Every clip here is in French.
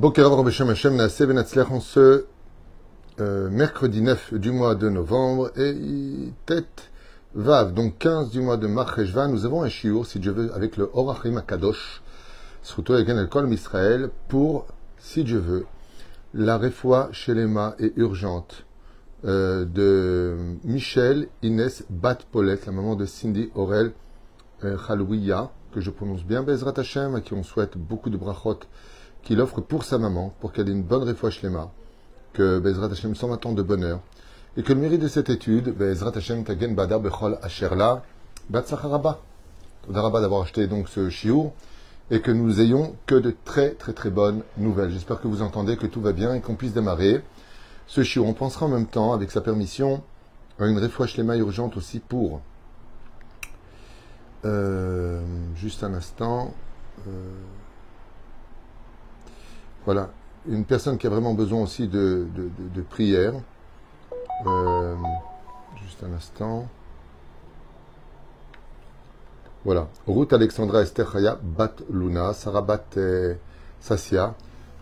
Shem Hashem Naaseh en ce euh, mercredi 9 du mois de novembre et tête Vav, donc 15 du mois de Marcheshvan, nous avons un shiur, si Dieu veut, avec le Orachim Akadosh, surtout avec un Kol Israël, pour, si Dieu veut, la réfoie chez les mains est urgente euh, de Michel Inès Bat Paulette, la maman de Cindy Aurel euh, Chalouia, que je prononce bien Bezrat Hashem, à qui on souhaite beaucoup de brachot qu'il offre pour sa maman, pour qu'elle ait une bonne mains, que Bezrat Hashem s'en attend de bonheur, et que le mérite de cette étude, Bezrat Hashem Tagen Badar Bechol Asherla, Bat Sacharaba. d'avoir acheté donc ce chiour, et que nous ayons que de très très très bonnes nouvelles. J'espère que vous entendez que tout va bien et qu'on puisse démarrer ce chiour. On pensera en même temps, avec sa permission, à une mains urgente aussi pour. Euh, juste un instant. Euh, voilà, une personne qui a vraiment besoin aussi de, de, prière. Euh, juste un instant. Voilà. Ruth Alexandra Esther Chaya Bat Luna, Sarah Bat euh, Sassia,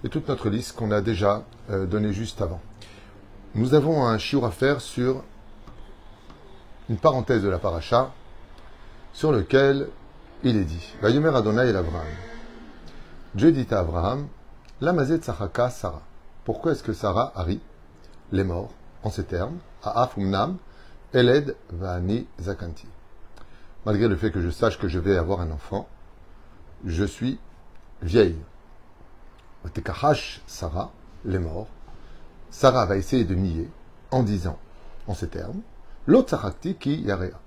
et toute notre liste qu'on a déjà euh, donnée juste avant. Nous avons un chiour à faire sur une parenthèse de la paracha, sur lequel il est dit Vayomer Adonai el Abraham. Dieu dit à Abraham Lamazet Sahaka Sarah. Pourquoi est-ce que Sarah Ari les morts en ces termes Aafumnam Eled Vani Zakanti. Malgré le fait que je sache que je vais avoir un enfant, je suis vieille. Sarah, les morts. Sarah va essayer de nier en disant, en ces termes, l'autre qui yarea.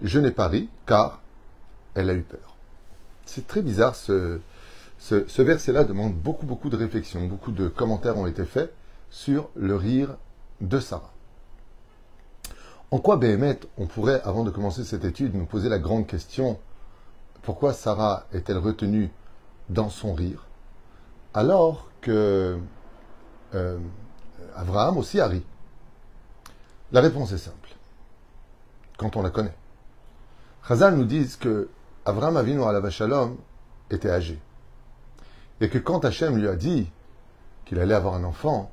Je n'ai pas ri car elle a eu peur. C'est très bizarre ce, ce, verset-là demande beaucoup, beaucoup de réflexion. Beaucoup de commentaires ont été faits sur le rire de Sarah. En quoi, Béhémet, on pourrait, avant de commencer cette étude, nous poser la grande question pourquoi Sarah est-elle retenue dans son rire alors que euh, Abraham aussi a ri? La réponse est simple, quand on la connaît. Chazal nous dit que Abraham Avinu à la Shalom était âgé. Et que quand Hachem lui a dit qu'il allait avoir un enfant,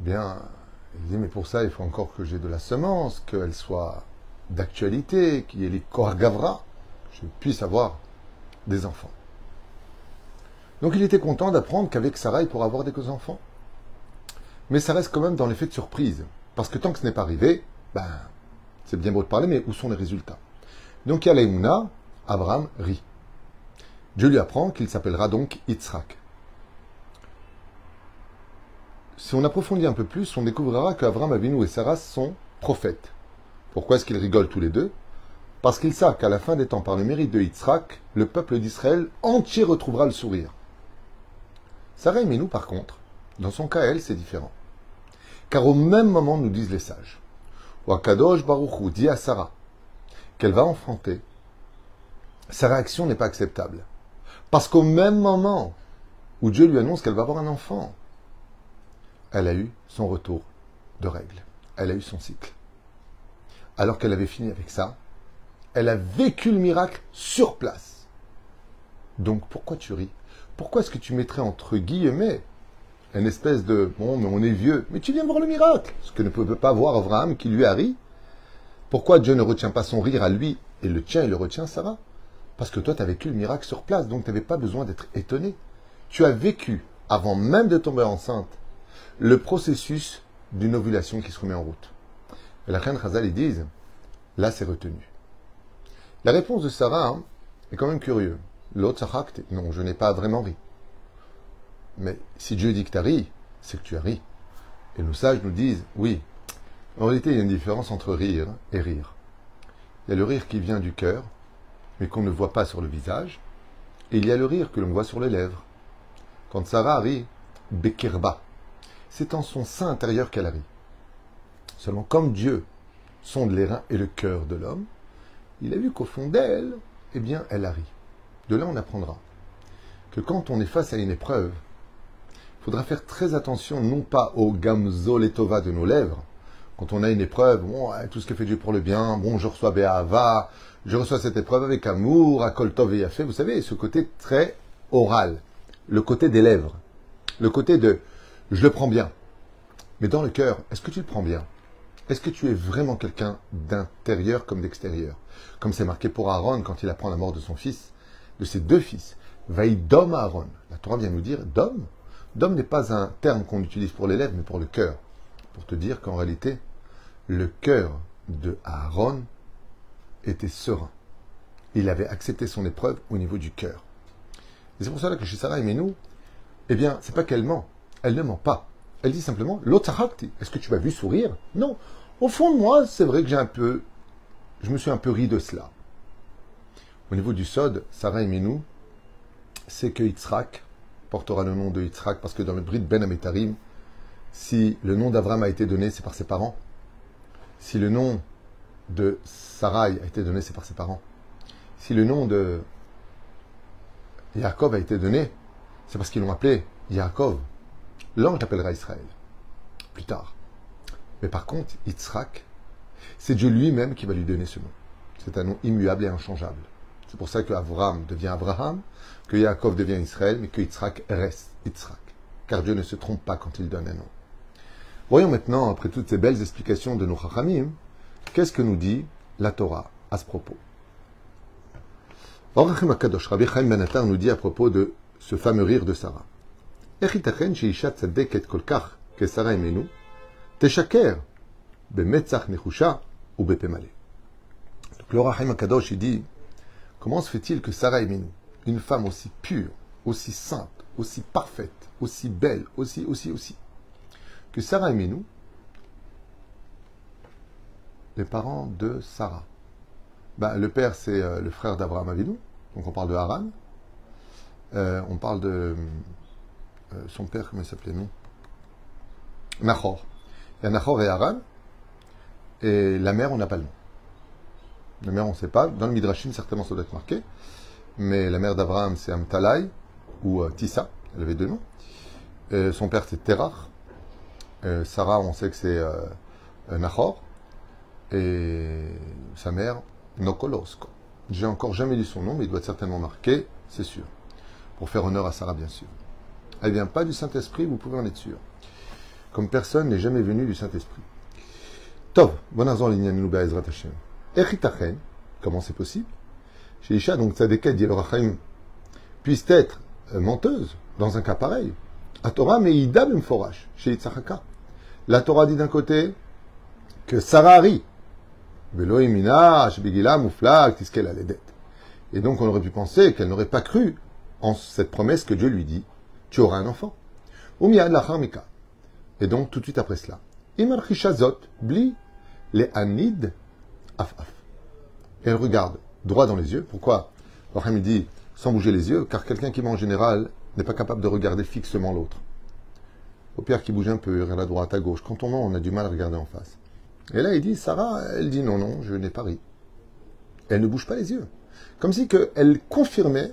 eh bien, il dit, mais pour ça, il faut encore que j'ai de la semence, qu'elle soit d'actualité, qu'il y ait les Gavra, que je puisse avoir des enfants. Donc il était content d'apprendre qu'avec Sarah, il pourra avoir des enfants. Mais ça reste quand même dans l'effet de surprise. Parce que tant que ce n'est pas arrivé, ben, c'est bien beau de parler, mais où sont les résultats? Donc il y a Abraham rit. Dieu lui apprend qu'il s'appellera donc Yitzhak. Si on approfondit un peu plus, on découvrira qu'Abraham Avinu et Sarah sont prophètes. Pourquoi est-ce qu'ils rigolent tous les deux? Parce qu'ils savent qu'à la fin des temps, par le mérite de Yitzhak, le peuple d'Israël entier retrouvera le sourire. Sarah et nous, par contre, dans son cas, elle, c'est différent. Car au même moment, nous disent les sages, Wakadosh Baruchou dit à Sarah qu'elle va enfanter, sa réaction n'est pas acceptable. Parce qu'au même moment où Dieu lui annonce qu'elle va avoir un enfant, elle a eu son retour de règles. Elle a eu son cycle. Alors qu'elle avait fini avec ça, elle a vécu le miracle sur place. Donc pourquoi tu ris? Pourquoi est-ce que tu mettrais entre guillemets une espèce de bon, mais on est vieux, mais tu viens voir le miracle, ce que ne peut pas voir Abraham qui lui a ri. Pourquoi Dieu ne retient pas son rire à lui et le tien, il le retient Sarah parce que toi, tu as vécu le miracle sur place, donc tu n'avais pas besoin d'être étonné. Tu as vécu, avant même de tomber enceinte, le processus d'une ovulation qui se remet en route. La reine Khazal, ils disent, là, c'est retenu. La réponse de Sarah hein, est quand même curieuse. L'autre Sahak, non, je n'ai pas vraiment ri. Mais si Dieu dit que tu as ri, c'est que tu as ri. Et nos sages nous disent, oui, en réalité, il y a une différence entre rire et rire. Il y a le rire qui vient du cœur, mais qu'on ne voit pas sur le visage, et il y a le rire que l'on voit sur les lèvres. Quand Sarah rit, Bekirba, c'est en son sein intérieur qu'elle rit. Seulement comme Dieu sonde les reins et le cœur de l'homme, il a vu qu'au fond d'elle, eh bien, elle a ri. De là, on apprendra que quand on est face à une épreuve, il faudra faire très attention, non pas au gamzo letova de nos lèvres, quand on a une épreuve, bon, tout ce que fait Dieu pour le bien, bon, je reçois Béava, je reçois cette épreuve avec amour, à Koltov et Yafé, vous savez, ce côté très oral, le côté des lèvres. le côté de je le prends bien. Mais dans le cœur, est-ce que tu le prends bien? Est-ce que tu es vraiment quelqu'un d'intérieur comme d'extérieur? Comme c'est marqué pour Aaron quand il apprend la mort de son fils, de ses deux fils. Vaïdom Aaron. La Torah vient nous dire d'homme. D'homme n'est pas un terme qu'on utilise pour les lèvres, mais pour le cœur. Pour te dire qu'en réalité, le cœur de Aaron était serein. Il avait accepté son épreuve au niveau du cœur. C'est pour cela que chez Sarah et Menou, eh bien, c'est pas qu'elle ment. Elle ne ment pas. Elle dit simplement, l'otarakti. Est-ce que tu m'as vu sourire? Non. Au fond de moi, c'est vrai que j'ai un peu, je me suis un peu ri de cela. Au niveau du Sod, Sarah et Menou, c'est que Yitzhak portera le nom de Yitzhak parce que dans le Brit Ben Ametarim, si le nom d'Avram a été donné, c'est par ses parents. Si le nom de Sarai a été donné, c'est par ses parents. Si le nom de Yaakov a été donné, c'est parce qu'ils l'ont appelé Yaakov. L'ange l'appellera Israël. Plus tard. Mais par contre, Yitzhak, c'est Dieu lui-même qui va lui donner ce nom. C'est un nom immuable et inchangeable. C'est pour ça que Avram devient Abraham, que Yaakov devient Israël, mais que Yitzhak reste Yitzhak. Car Dieu ne se trompe pas quand il donne un nom. Voyons maintenant, après toutes ces belles explications de nos qu'est-ce que nous dit la Torah à ce propos. Rabbi Chaim Ben nous dit à propos de ce fameux rire de Sarah. Donc le Rahim Akadosh il dit Comment se fait-il que Sarah emenu, une femme aussi pure, aussi sainte, aussi parfaite, aussi belle, aussi, aussi, aussi, que Sarah Emenu, les parents de Sarah. Ben, le père, c'est euh, le frère d'Abraham Avinu, donc on parle de Haran. Euh, on parle de euh, son père, comment il s'appelait, non? Nahor. Il y a Nahor et Haran, et la mère, on n'a pas le nom. La mère, on ne sait pas. Dans le Midrashim, certainement, ça doit être marqué. Mais la mère d'Abraham, c'est Amtalai ou Tissa. Elle avait deux noms. son père, c'est Terach. Euh, Sarah, on sait que c'est euh, Nahor. Et sa mère, Nokolosko. J'ai encore jamais lu son nom, mais il doit être certainement marqué, c'est sûr. Pour faire honneur à Sarah, bien sûr. Elle vient pas du Saint-Esprit, vous pouvez en être sûr. Comme personne n'est jamais venu du Saint-Esprit. Tov, bonazon l'inyan Ezrat Hashem. Echitachen, comment c'est possible? Chez Isha, donc Tzadeket, dit puisse être euh, menteuse dans un cas pareil. A Torah, mais Ida Forash, chez Yitzhaka. La Torah dit d'un côté que Sarah rit. Et donc on aurait pu penser qu'elle n'aurait pas cru en cette promesse que Dieu lui dit tu auras un enfant. Et donc tout de suite après cela. bli le anid af Elle regarde droit dans les yeux. Pourquoi? Rahim dit sans bouger les yeux, car quelqu'un qui ment en général n'est pas capable de regarder fixement l'autre. Au pire qui bouge un peu, regarde à droite, à gauche. Quand on ment, on a du mal à regarder en face. Et là, il dit, Sarah, elle dit non, non, je n'ai pas ri. Elle ne bouge pas les yeux. Comme si elle confirmait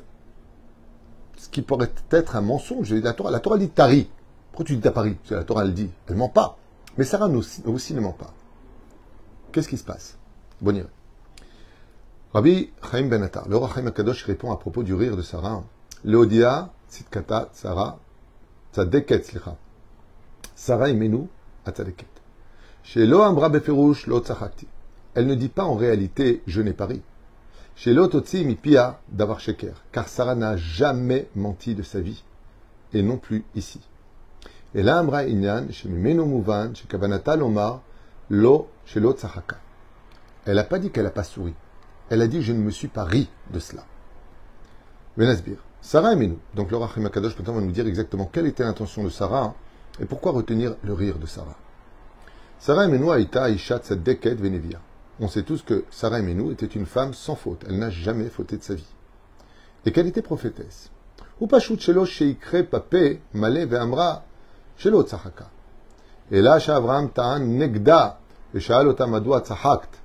ce qui pourrait être un mensonge. La Torah, la Torah dit tari. Pourquoi tu dis t'as pas ri? La Torah, elle dit. Elle ment pas. Mais Sarah aussi, aussi ne ment pas. Qu'est-ce qui se passe? Bon Rabbi Chaim Ben le roi Chaim Akadosh répond à propos du rire de Sarah. Leodia, Sitkata, Sarah, Tzadeket, Slicha. Sarah Imenu, Atzadeket. Chez Lo Ambra Beferush, Lo Elle ne dit pas en réalité, je n'ai pas ri. Chez Lo Totsi Mipia, d'avoir Sheker. Car Sarah n'a jamais menti de sa vie. Et non plus ici. Et là, Ambra Inyan, chez Mimenu Mouvan, chez Kavanata Lomar, Lo, chez Lo Elle n'a pas dit qu'elle n'a pas souri. Elle a dit Je ne me suis pas ri de cela. Benasbir. Sarah et Menou. Donc le Rachim Akadosh va nous dire exactement quelle était l'intention de Sarah et pourquoi retenir le rire de Sarah. Sarah et Menou Aïta Aïchat Deket Venevia. On sait tous que Sarah et Menou était une femme sans faute. Elle n'a jamais fauté de sa vie. Et qu'elle était prophétesse. Ou Pashut Shelo Sheikre Pape Male Ve'amra Shelo Tzahaka. Et là, Avraham Ta'an Negda. Et Sha'al Ota Madua Tzahakt.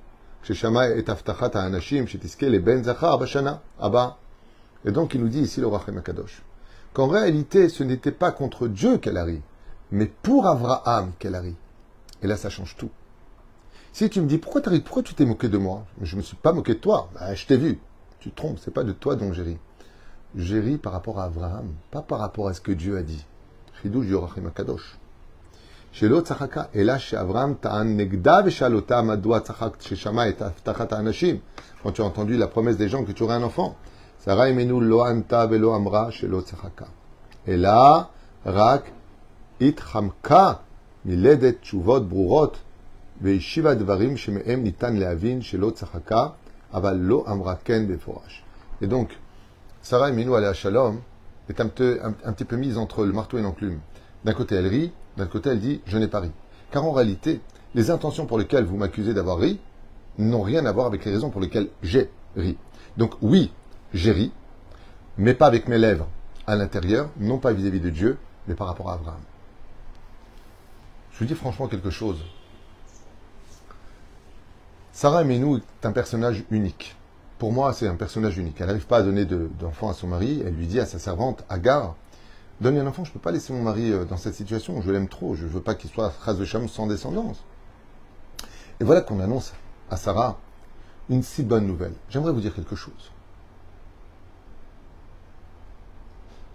Et donc il nous dit ici le Rachem Akadosh qu'en réalité ce n'était pas contre Dieu qu'elle a mais pour Avraham qu'elle a. Et là ça change tout. Si tu me dis pourquoi, as ri, pourquoi tu t'es moqué de moi? Je ne me suis pas moqué de toi, bah, je t'ai vu. Tu te trompes, c'est pas de toi dont j'ai ri. J'ai ri par rapport à Avraham, pas par rapport à ce que Dieu a dit. Chidou Yorachim Akadosh. Chez l'autre Tzachaka, et là chez Avraham, Ta'an Negda Veshalota Madoua Tzachak, chez et Quand tu as entendu la promesse des gens que tu aurais un enfant. שרה אמנו לא ענתה ולא אמרה שלא צחקה. אלא רק התחמקה מלדת תשובות ברורות והשיבה דברים שמהם ניתן להבין שלא צחקה, אבל לא אמרה כן במפורש. Et donc, Sarah Eminu alayha shalom est un, peu- un- un petit peu mise entre le marteau et l'enclume. D'un côté, elle rit, d'un côté, elle dit Je n'ai pas ri. Car en réalité, les intentions pour lesquelles vous m'accusez d'avoir ri n'ont rien à voir avec les raisons pour lesquelles j'ai ri. Donc, oui, j'ai ri, mais pas avec mes lèvres à l'intérieur, non pas vis-à-vis de Dieu, mais par rapport à Abraham. Je vous dis franchement quelque chose. Sarah Emenu est un personnage unique. Pour moi, c'est un personnage unique. Elle n'arrive pas à donner de- d'enfant à son mari. Elle lui dit à sa servante, Agar, donne un enfant, je ne peux pas laisser mon mari euh, dans cette situation. Je l'aime trop. Je ne veux pas qu'il soit Chaz de Cham sans descendance. Et voilà qu'on annonce à Sarah une si bonne nouvelle. J'aimerais vous dire quelque chose.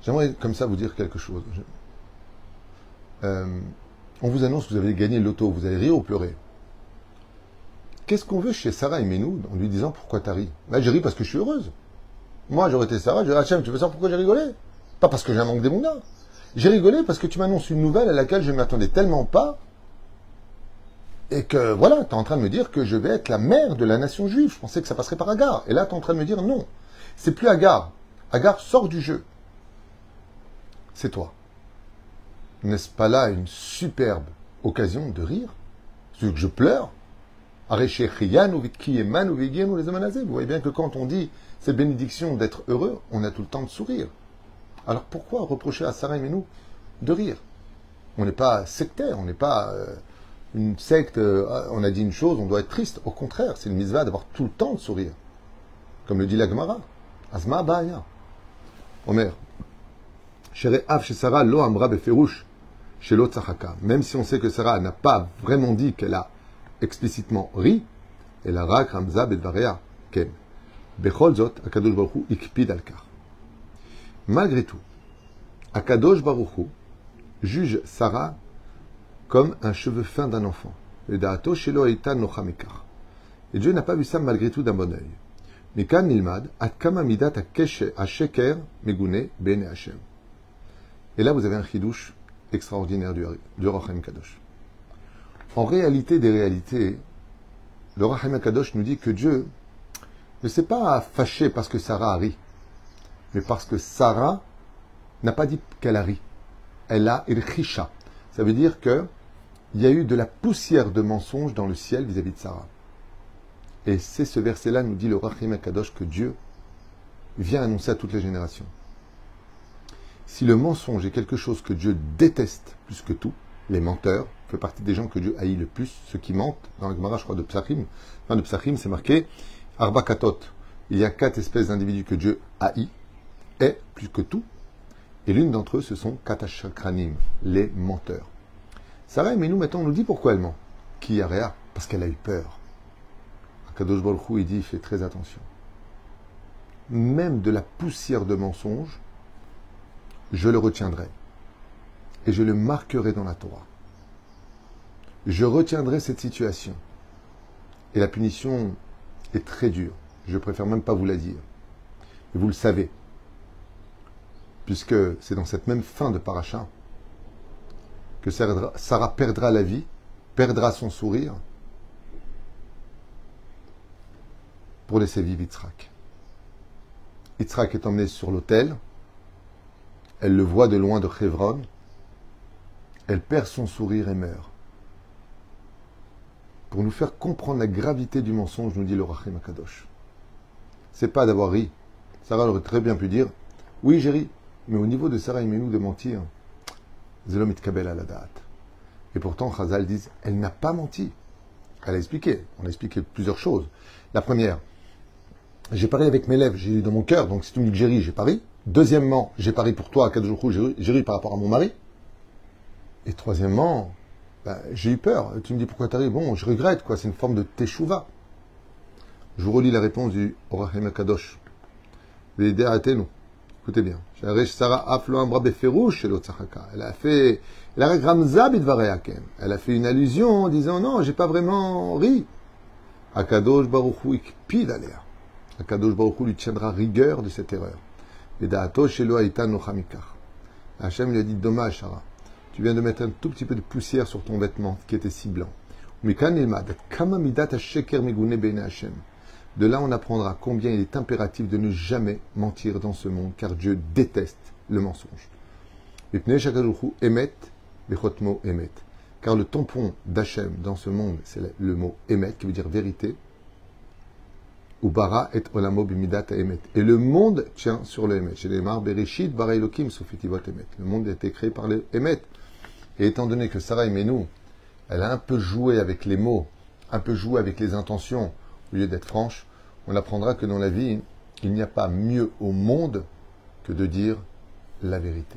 J'aimerais comme ça vous dire quelque chose. Euh, on vous annonce que vous avez gagné le loto. Vous allez rire ou pleurer. Qu'est-ce qu'on veut chez Sarah et Menou en lui disant pourquoi t'as ri? Là, j'ai ri parce que je suis heureuse. Moi, j'aurais été Sarah, je dirais Hachem, tu veux savoir pourquoi j'ai rigolé? Pas parce que j'ai un manque d'émouna. J'ai rigolé parce que tu m'annonces une nouvelle à laquelle je ne m'attendais tellement pas. Et que voilà, tu es en train de me dire que je vais être la mère de la nation juive. Je pensais que ça passerait par Agar. Et là, tu es en train de me dire non. C'est plus Agar. Agar sort du jeu. C'est toi. N'est-ce pas là une superbe occasion de rire? Ce que je pleure vous voyez bien que quand on dit cette bénédiction d'être heureux, on a tout le temps de sourire. Alors pourquoi reprocher à Sarah et nous de rire? On n'est pas sectaire, on n'est pas euh, une secte, euh, on a dit une chose, on doit être triste. Au contraire, c'est une mitzvah d'avoir tout le temps de sourire. Comme le dit la Gemara. Asma Ba'aya. Omer. Même si on sait que Sarah n'a pas vraiment dit qu'elle a explicitement ri, elle a rak ramza bedvaria ken. Akadosh Baruch Hu ikpid al kar. Malgré tout, Akadosh Baruch Hu juge Sarah comme un cheveu fin d'un enfant. Et Dieu n'a pas vu ça malgré tout d'un bon oeil. Mikan nilmad, at kama midat sheker megune bene Hashem. Et là, vous avez un chidouche extraordinaire du, du Kadosh. En réalité des réalités, le Rachem Kadosh nous dit que Dieu ne s'est pas fâché parce que Sarah a ri, mais parce que Sarah n'a pas dit qu'elle a ri. Elle a irchisha. Ça veut dire que il y a eu de la poussière de mensonge dans le ciel vis-à-vis de Sarah. Et c'est ce verset-là, nous dit le Rachem Kadosh, que Dieu vient annoncer à toutes les générations. Si le mensonge est quelque chose que Dieu déteste plus que tout, les menteurs fait partie des gens que Dieu haït le plus, ceux qui mentent. Dans la Gemara, je crois, de Psachim, enfin de Psachim, c'est marqué Arba Katot. Il y a quatre espèces d'individus que Dieu haït, et plus que tout. Et l'une d'entre eux, ce sont Katashakranim, les menteurs. Sarah, mais nous, maintenant, on nous dit pourquoi elle ment. Qui a réa? Parce qu'elle a eu peur. Akadosh Baruch Hu, il dit, fais très attention. Même de la poussière de mensonge, je le retiendrai. Et je le marquerai dans la Torah. Je retiendrai cette situation. Et la punition est très dure. Je préfère même pas vous la dire. Et vous le savez. Puisque c'est dans cette même fin de paracha que Sarah perdra la vie, perdra son sourire pour laisser vivre Yitzhak. Yitzhak est emmené sur l'autel. Elle le voit de loin de Chevron. Elle perd son sourire et meurt. Pour nous faire comprendre la gravité du mensonge, nous dit le Rachim Akadosh. C'est pas d'avoir ri. Sarah aurait très bien pu dire Oui, j'ai ri. Mais au niveau de Sarah Imenou de mentir, Zelom kabel à la date. Et pourtant, Chazal dit Elle n'a pas menti. Elle a expliqué. On a expliqué plusieurs choses. La première, j'ai pari avec mes lèvres, j'ai eu dans mon cœur, donc si tu me dis que j'ai ri, j'ai pari. Deuxièmement, j'ai pari pour toi jours, j'ai ri par rapport à mon mari. Et troisièmement, ben, j'ai eu peur. Tu me dis pourquoi t'as ri? Bon, je regrette, quoi. C'est une forme de teshuva. Je vous relis la réponse du Orachem Kadosh. nous Écoutez bien. Elle a fait, elle a Elle a fait une allusion en disant non, j'ai pas vraiment ri. Akadosh Baruch Hu ikpid. Akadosh Baruch Hu lui tiendra rigueur de cette erreur. Hachem lui a dit dommage Sarah. Tu viens de mettre un tout petit peu de poussière sur ton vêtement qui était si blanc. De là, on apprendra combien il est impératif de ne jamais mentir dans ce monde, car Dieu déteste le mensonge. Car le tampon d'Hachem dans ce monde, c'est le mot emet, qui veut dire vérité. Ubara et olamo emet. Et le monde tient sur le emet. Le monde a été créé par le emet. Et étant donné que Sarah nous, elle a un peu joué avec les mots, un peu joué avec les intentions, au lieu d'être franche, on apprendra que dans la vie, il n'y a pas mieux au monde que de dire la vérité.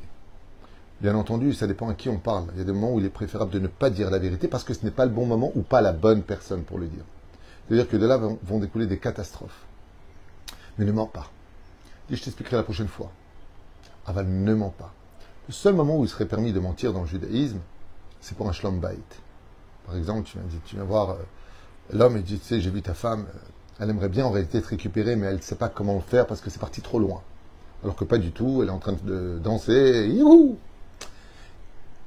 Bien entendu, ça dépend à qui on parle. Il y a des moments où il est préférable de ne pas dire la vérité parce que ce n'est pas le bon moment ou pas la bonne personne pour le dire. C'est-à-dire que de là vont découler des catastrophes. Mais ne mens pas. Dis, je t'expliquerai la prochaine fois. Aval, ne mens pas. Le seul moment où il serait permis de mentir dans le judaïsme, c'est pour un shlombait. Par exemple, tu viens, tu viens voir euh, l'homme et dit, tu sais, j'ai vu ta femme, euh, elle aimerait bien en réalité être récupérée, mais elle ne sait pas comment le faire parce que c'est parti trop loin. Alors que pas du tout, elle est en train de danser. Youhou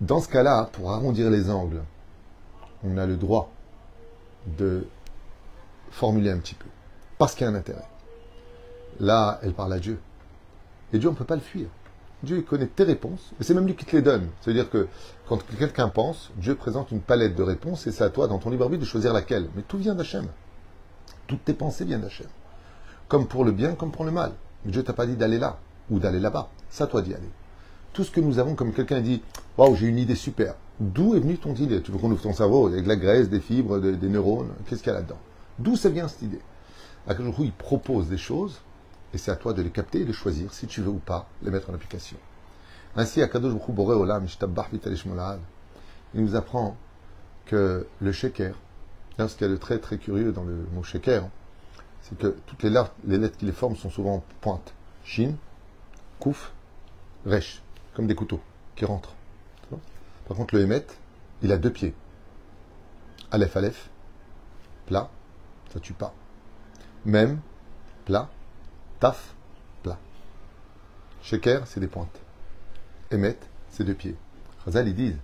Dans ce cas-là, pour arrondir les angles, on a le droit de formuler un petit peu. Parce qu'il y a un intérêt. Là, elle parle à Dieu. Et Dieu, on ne peut pas le fuir. Dieu il connaît tes réponses, et c'est même lui qui te les donne. C'est-à-dire que quand quelqu'un pense, Dieu présente une palette de réponses, et c'est à toi, dans ton libre arbitre, de choisir laquelle. Mais tout vient d'Hachem. Toutes tes pensées viennent d'Hachem. Comme pour le bien, comme pour le mal. Dieu t'a pas dit d'aller là ou d'aller là-bas. C'est à toi d'y aller. Tout ce que nous avons, comme quelqu'un dit, waouh, j'ai une idée super. D'où est venue ton idée? Tu veux qu'on ouvre ton cerveau avec de la graisse, des fibres, des neurones? Qu'est-ce qu'il y a là-dedans? D'où ça vient cette idée? Quel il propose des choses et c'est à toi de les capter et de choisir si tu veux ou pas les mettre en application. Ainsi, Akadosh il nous apprend que le sheker, ce qu'il y a de très très curieux dans le mot sheker, c'est que toutes les lettres, qui les forment sont souvent pointes. Shin, Kouf, Resh, comme des couteaux qui rentrent. Par contre, le Emet, il a deux pieds. Aleph, Aleph, plat, ça tue pas. Même, plat, taf, plat. Sheker, c'est des pointes. Emet, c'est deux pieds. Razal, ils disent,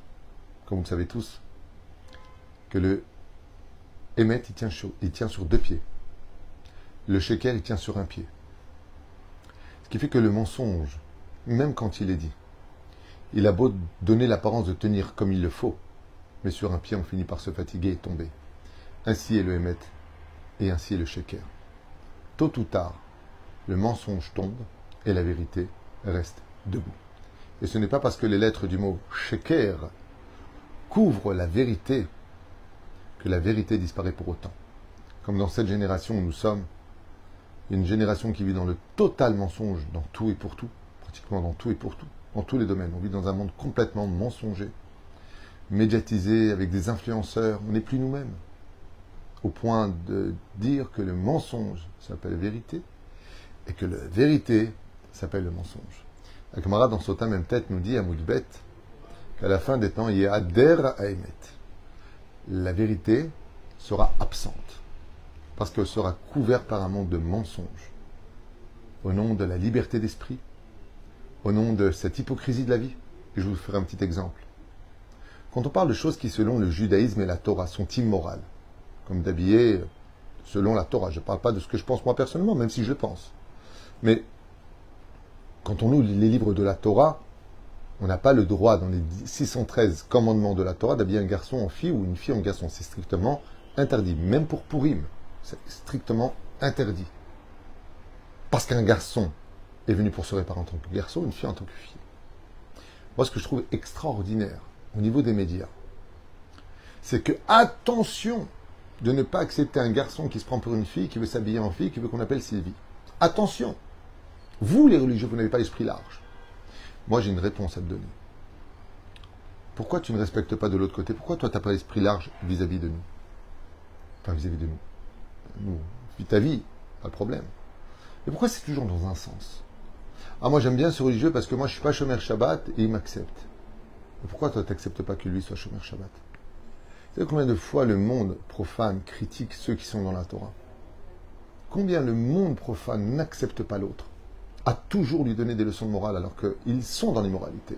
comme vous le savez tous, que le Emet, il tient, sur, deux pieds. Le sheker, il tient sur un pied. Ce qui fait que le mensonge, même quand il est dit, il a beau donner l'apparence de tenir comme il le faut, mais sur un pied, on finit par se fatiguer et tomber. Ainsi est le Emet, et ainsi le sheker. Tôt ou tard, le mensonge tombe et la vérité reste debout. Et ce n'est pas parce que les lettres du mot sheker couvrent la vérité que la vérité disparaît pour autant. Comme dans cette génération où nous sommes, une génération qui vit dans le total mensonge, dans tout et pour tout, pratiquement dans tout et pour tout, dans tous les domaines. On vit dans un monde complètement mensonger, médiatisé, avec des influenceurs. On n'est plus nous-mêmes. Au point de dire que le mensonge s'appelle vérité et que la vérité s'appelle le mensonge. La camarade dans Sota même tête nous dit à Moudbet qu'à la fin des temps, il y a Ader Aimet la vérité sera absente, parce qu'elle sera couverte par un monde de mensonges, au nom de la liberté d'esprit, au nom de cette hypocrisie de la vie. Je vous ferai un petit exemple. Quand on parle de choses qui, selon le judaïsme et la Torah, sont immorales, comme d'habiller selon la Torah, je ne parle pas de ce que je pense moi personnellement, même si je le pense. Mais quand on lit les livres de la Torah, on n'a pas le droit, dans les 613 commandements de la Torah, d'habiller un garçon en fille ou une fille en garçon. C'est strictement interdit. Même pour Purim, c'est strictement interdit. Parce qu'un garçon est venu pour se réparer en tant que garçon, une fille en tant que fille. Moi, ce que je trouve extraordinaire au niveau des médias, c'est que attention de ne pas accepter un garçon qui se prend pour une fille, qui veut s'habiller en fille, qui veut qu'on appelle Sylvie. Attention Vous, les religieux, vous n'avez pas l'esprit large. Moi, j'ai une réponse à te donner. Pourquoi tu ne respectes pas de l'autre côté? Pourquoi toi, tu n'as pas l'esprit large vis-à-vis de nous? Enfin, vis-à-vis de nous. Nous, vis ta vie, pas de problème. Et pourquoi c'est toujours dans un sens? Ah, moi j'aime bien ce religieux parce que moi je suis pas Shomer Shabbat et il m'accepte. Mais pourquoi toi t'acceptes pas que lui soit Shomer Shabbat? Savez combien de fois le monde profane critique ceux qui sont dans la Torah? Combien le monde profane n'accepte pas l'autre? A toujours lui donné des leçons de morale alors qu'ils sont dans l'immoralité.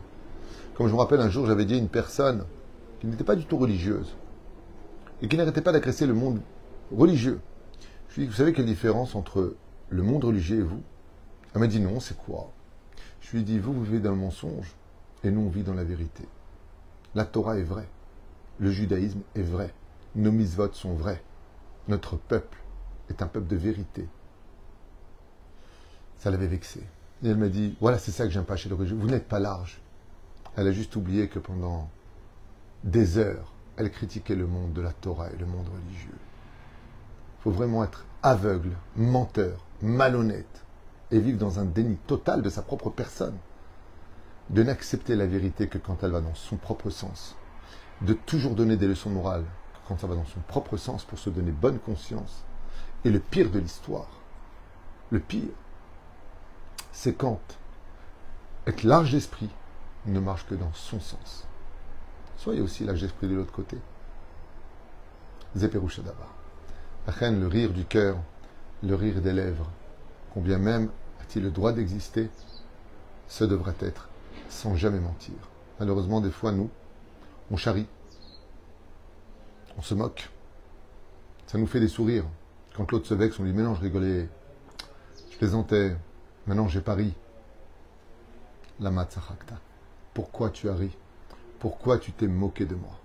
Comme je me rappelle un jour, j'avais dit à une personne qui n'était pas du tout religieuse et qui n'arrêtait pas d'agresser le monde religieux. Je lui ai dit, vous savez quelle différence entre le monde religieux et vous? Elle m'a dit non, c'est quoi? Je lui ai dit, vous, vous vivez dans le mensonge et nous, on vit dans la vérité. La Torah est vraie. Le judaïsme est vrai. Nos mises-votes sont vrais. Notre peuple est un peuple de vérité. Ça l'avait vexé. Et elle m'a dit, voilà, c'est ça que j'aime pas chez le religieux. Vous n'êtes pas large. Elle a juste oublié que pendant des heures, elle critiquait le monde de la Torah et le monde religieux. Il faut vraiment être aveugle, menteur, malhonnête et vivre dans un déni total de sa propre personne. De n'accepter la vérité que quand elle va dans son propre sens. De toujours donner des leçons morales quand ça va dans son propre sens pour se donner bonne conscience. Et le pire de l'histoire, le pire, c'est quand être large d'esprit ne marche que dans son sens. Soyez aussi large d'esprit de l'autre côté. Zeperouchadaba. La reine, le rire du cœur, le rire des lèvres, combien même a-t-il le droit d'exister, ce devrait être sans jamais mentir. Malheureusement, des fois, nous, on charrie, on se moque, ça nous fait des sourires. Quand l'autre se vexe, on dit Mais non, je rigolais, je plaisantais, maintenant j'ai pari. La matzachakta. Pourquoi tu as ri? Pourquoi tu t'es moqué de moi?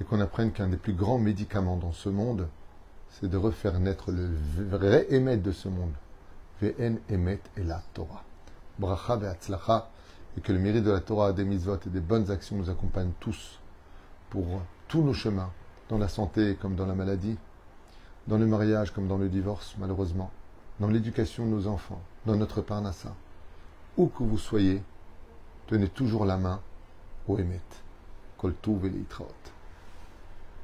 Et qu'on apprenne qu'un des plus grands médicaments dans ce monde, c'est de refaire naître le vrai émet de ce monde. VN émet et la Torah. Bracha ve'atzlacha, et que le mérite de la Torah, des mitzvot et des bonnes actions nous accompagnent tous pour tous nos chemins, dans la santé comme dans la maladie, dans le mariage comme dans le divorce, malheureusement, dans l'éducation de nos enfants, dans notre parnassa. Où que vous soyez, tenez toujours la main au Emet.